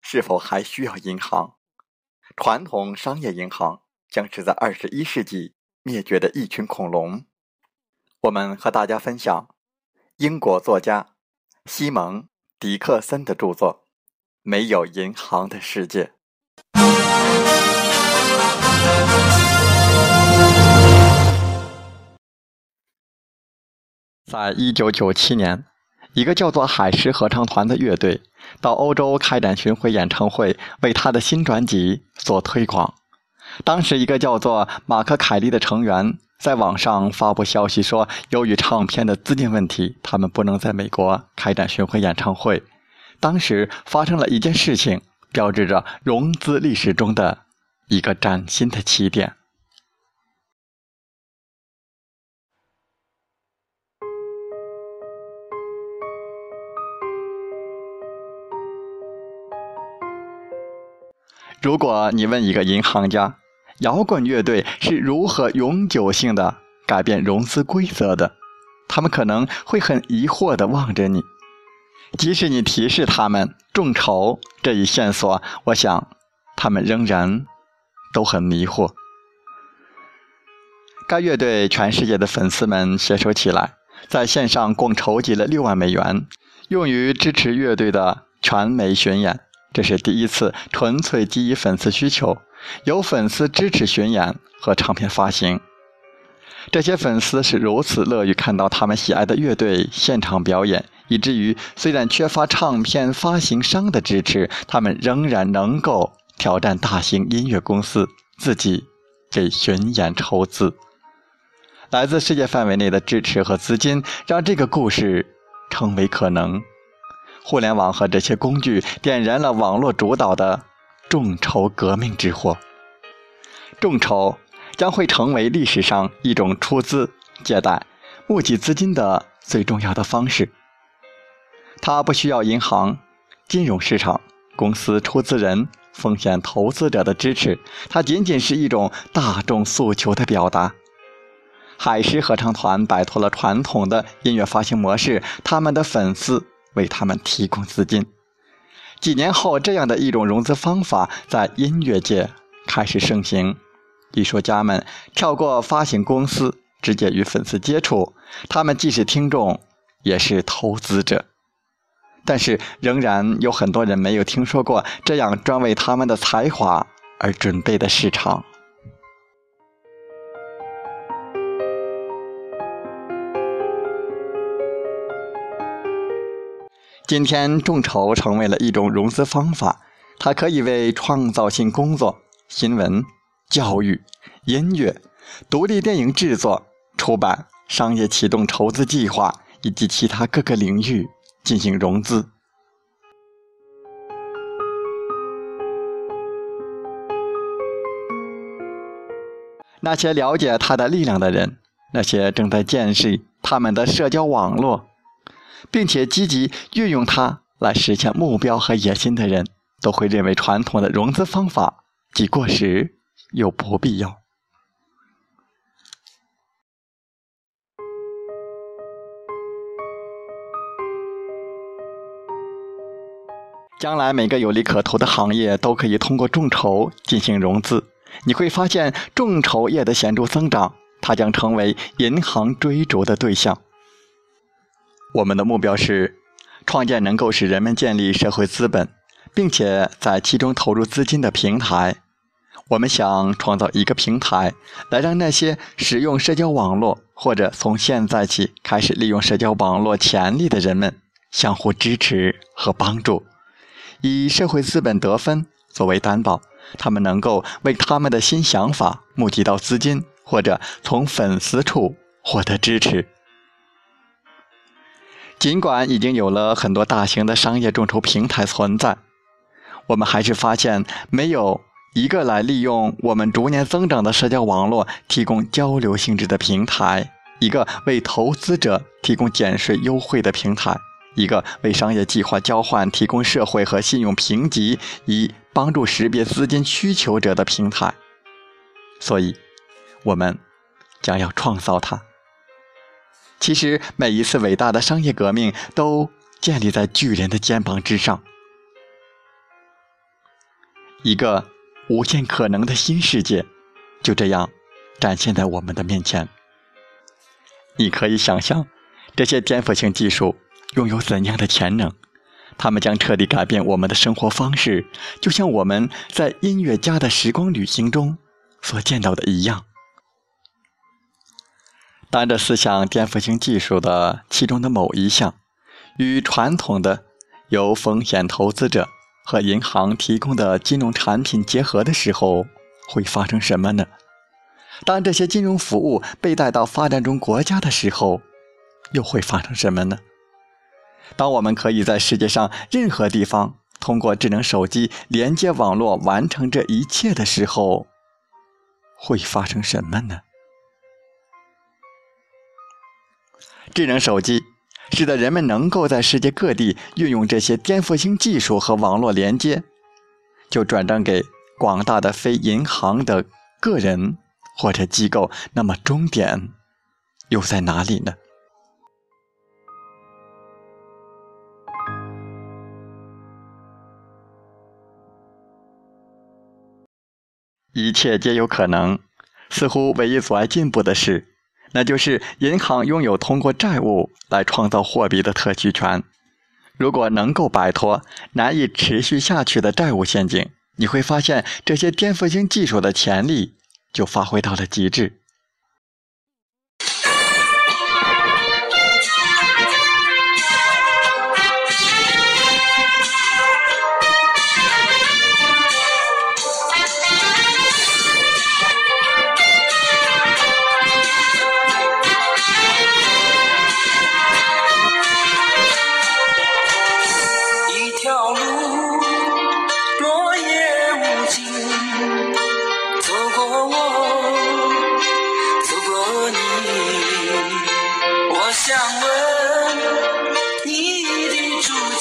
是否还需要银行？传统商业银行将是在二十一世纪灭绝的一群恐龙。我们和大家分享英国作家西蒙·迪克森的著作《没有银行的世界》。在一九九七年。一个叫做海狮合唱团的乐队到欧洲开展巡回演唱会，为他的新专辑做推广。当时，一个叫做马克·凯利的成员在网上发布消息说，由于唱片的资金问题，他们不能在美国开展巡回演唱会。当时发生了一件事情，标志着融资历史中的一个崭新的起点。如果你问一个银行家，摇滚乐队是如何永久性的改变融资规则的，他们可能会很疑惑的望着你。即使你提示他们众筹这一线索，我想他们仍然都很迷惑。该乐队全世界的粉丝们携手起来，在线上共筹集了六万美元，用于支持乐队的全美巡演。这是第一次纯粹基于粉丝需求，由粉丝支持巡演和唱片发行。这些粉丝是如此乐于看到他们喜爱的乐队现场表演，以至于虽然缺乏唱片发行商的支持，他们仍然能够挑战大型音乐公司，自己给巡演筹资。来自世界范围内的支持和资金，让这个故事成为可能。互联网和这些工具点燃了网络主导的众筹革命之火。众筹将会成为历史上一种出资、借贷、募集资金的最重要的方式。它不需要银行、金融市场、公司出资人、风险投资者的支持，它仅仅是一种大众诉求的表达。海狮合唱团摆脱了传统的音乐发行模式，他们的粉丝。为他们提供资金。几年后，这样的一种融资方法在音乐界开始盛行。艺术家们跳过发行公司，直接与粉丝接触。他们既是听众，也是投资者。但是，仍然有很多人没有听说过这样专为他们的才华而准备的市场。今天，众筹成为了一种融资方法，它可以为创造性工作、新闻、教育、音乐、独立电影制作、出版、商业启动筹资计划以及其他各个领域进行融资。那些了解它的力量的人，那些正在建设他们的社交网络，并且积极运用它来实现目标和野心的人，都会认为传统的融资方法既过时又不必要。将来每个有利可图的行业都可以通过众筹进行融资，你会发现众筹业的显著增长，它将成为银行追逐的对象。我们的目标是创建能够使人们建立社会资本，并且在其中投入资金的平台。我们想创造一个平台，来让那些使用社交网络或者从现在起开始利用社交网络潜力的人们相互支持和帮助。以社会资本得分作为担保，他们能够为他们的新想法募集到资金，或者从粉丝处获得支持。尽管已经有了很多大型的商业众筹平台存在，我们还是发现没有一个来利用我们逐年增长的社交网络提供交流性质的平台，一个为投资者提供减税优惠的平台。一个为商业计划交换提供社会和信用评级，以帮助识别资金需求者的平台。所以，我们将要创造它。其实，每一次伟大的商业革命都建立在巨人的肩膀之上。一个无限可能的新世界就这样展现在我们的面前。你可以想象这些颠覆性技术。拥有怎样的潜能？他们将彻底改变我们的生活方式，就像我们在音乐家的时光旅行中所见到的一样。当这四项颠覆性技术的其中的某一项与传统的由风险投资者和银行提供的金融产品结合的时候，会发生什么呢？当这些金融服务被带到发展中国家的时候，又会发生什么呢？当我们可以在世界上任何地方通过智能手机连接网络完成这一切的时候，会发生什么呢？智能手机使得人们能够在世界各地运用这些颠覆性技术和网络连接，就转账给广大的非银行的个人或者机构。那么终点又在哪里呢？一切皆有可能。似乎唯一阻碍进步的是，那就是银行拥有通过债务来创造货币的特许权。如果能够摆脱难以持续下去的债务陷阱，你会发现这些颠覆性技术的潜力就发挥到了极致。you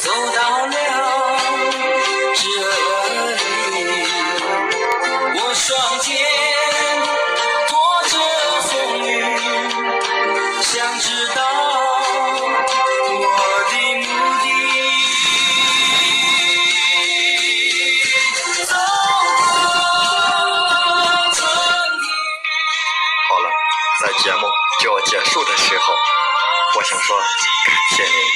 走到了这，我双肩着风雨，想知道我的目的。好了，在节目就要结束的时候，我想说，感谢你。